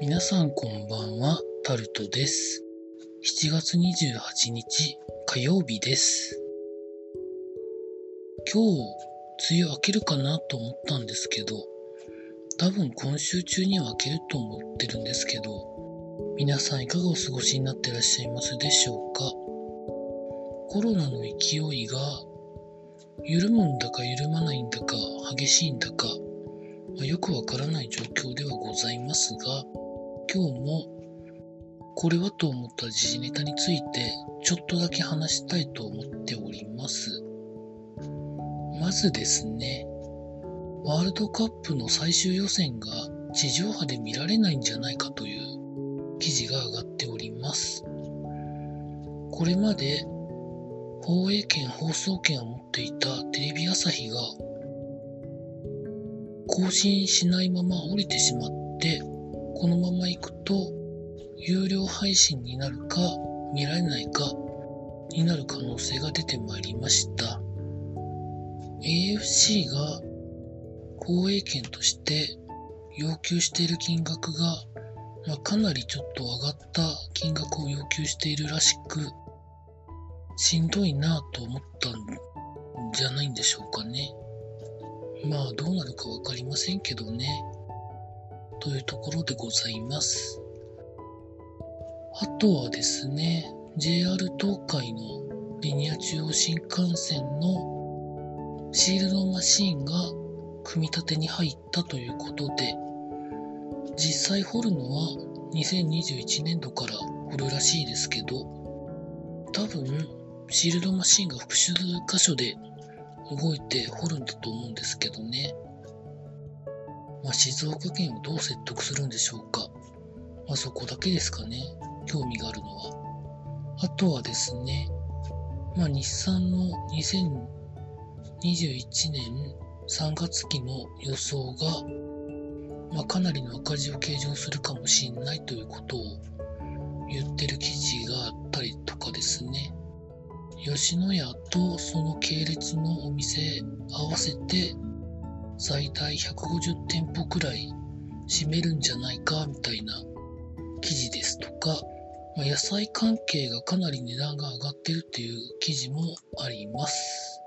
皆さんこんばんは、タルトです。7月28日火曜日です。今日、梅雨明けるかなと思ったんですけど、多分今週中には明けると思ってるんですけど、皆さんいかがお過ごしになってらっしゃいますでしょうか？コロナの勢いが緩むんだか緩まないんだか激しいんだか、まあよくわからない状況ではございますが、今日もこれはと思った時事ネタについてちょっとだけ話したいと思っております。まずですね、ワールドカップの最終予選が地上波で見られないんじゃないかという記事が上がっております。これまで放映権、放送権を持っていたテレビ朝日が更新しないまま降りてしまって、このまま行くと有料配信になるか見られないかになる可能性が出てまいりました。AFC が放映権として要求している金額が、まあ、かなりちょっと上がった金額を要求しているらしく、しんどいなぁと思ったんじゃないんでしょうかね。まあどうなるかわかりませんけどね。というところでございます。あとはですね、JR 東海のリニア中央新幹線のシールドマシンが組み立てに入ったということで、実際掘るのは2021年度から掘るらしいですけど、多分シールドマシンが複数箇所で動いて掘るんだと思うんですけどね。まあ、静岡県をどう説得するんでしょうか。まあ、そこだけですかね。興味があるのは。あとはですね、まあ、日産の2021年3月期の予想が、まあ、かなりの赤字を計上するかもしれないということを言ってる記事があったりとかですね。吉野家とその系列のお店合わせて最大150店舗くらい占めるんじゃないかみたいな記事ですとか、ま野菜関係がかなり値段が上がってるっていう記事もあります。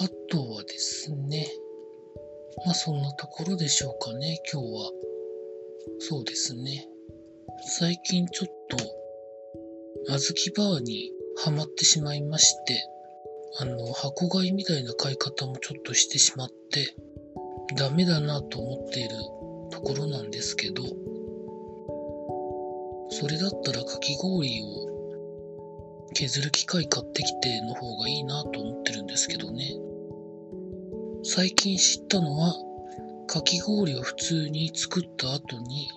あとはですね、まあそんなところでしょうかね、今日は。そうですね。最近ちょっと、小豆バーにハマってしまいまして、あの、箱買いみたいな買い方もちょっとしてしまって、ダメだなと思っているところなんですけど、それだったらかき氷を削る機械買ってきての方がいいなと思ってるんですけどね。最近知ったのは、かき氷を普通に作った後に、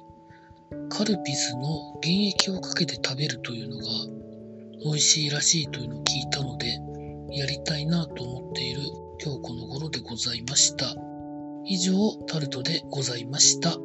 カルピスの原液をかけて食べるというのが美味しいらしいというのを聞いたので、やりたいなと思っている今日この頃でございました。以上、タルトでございました。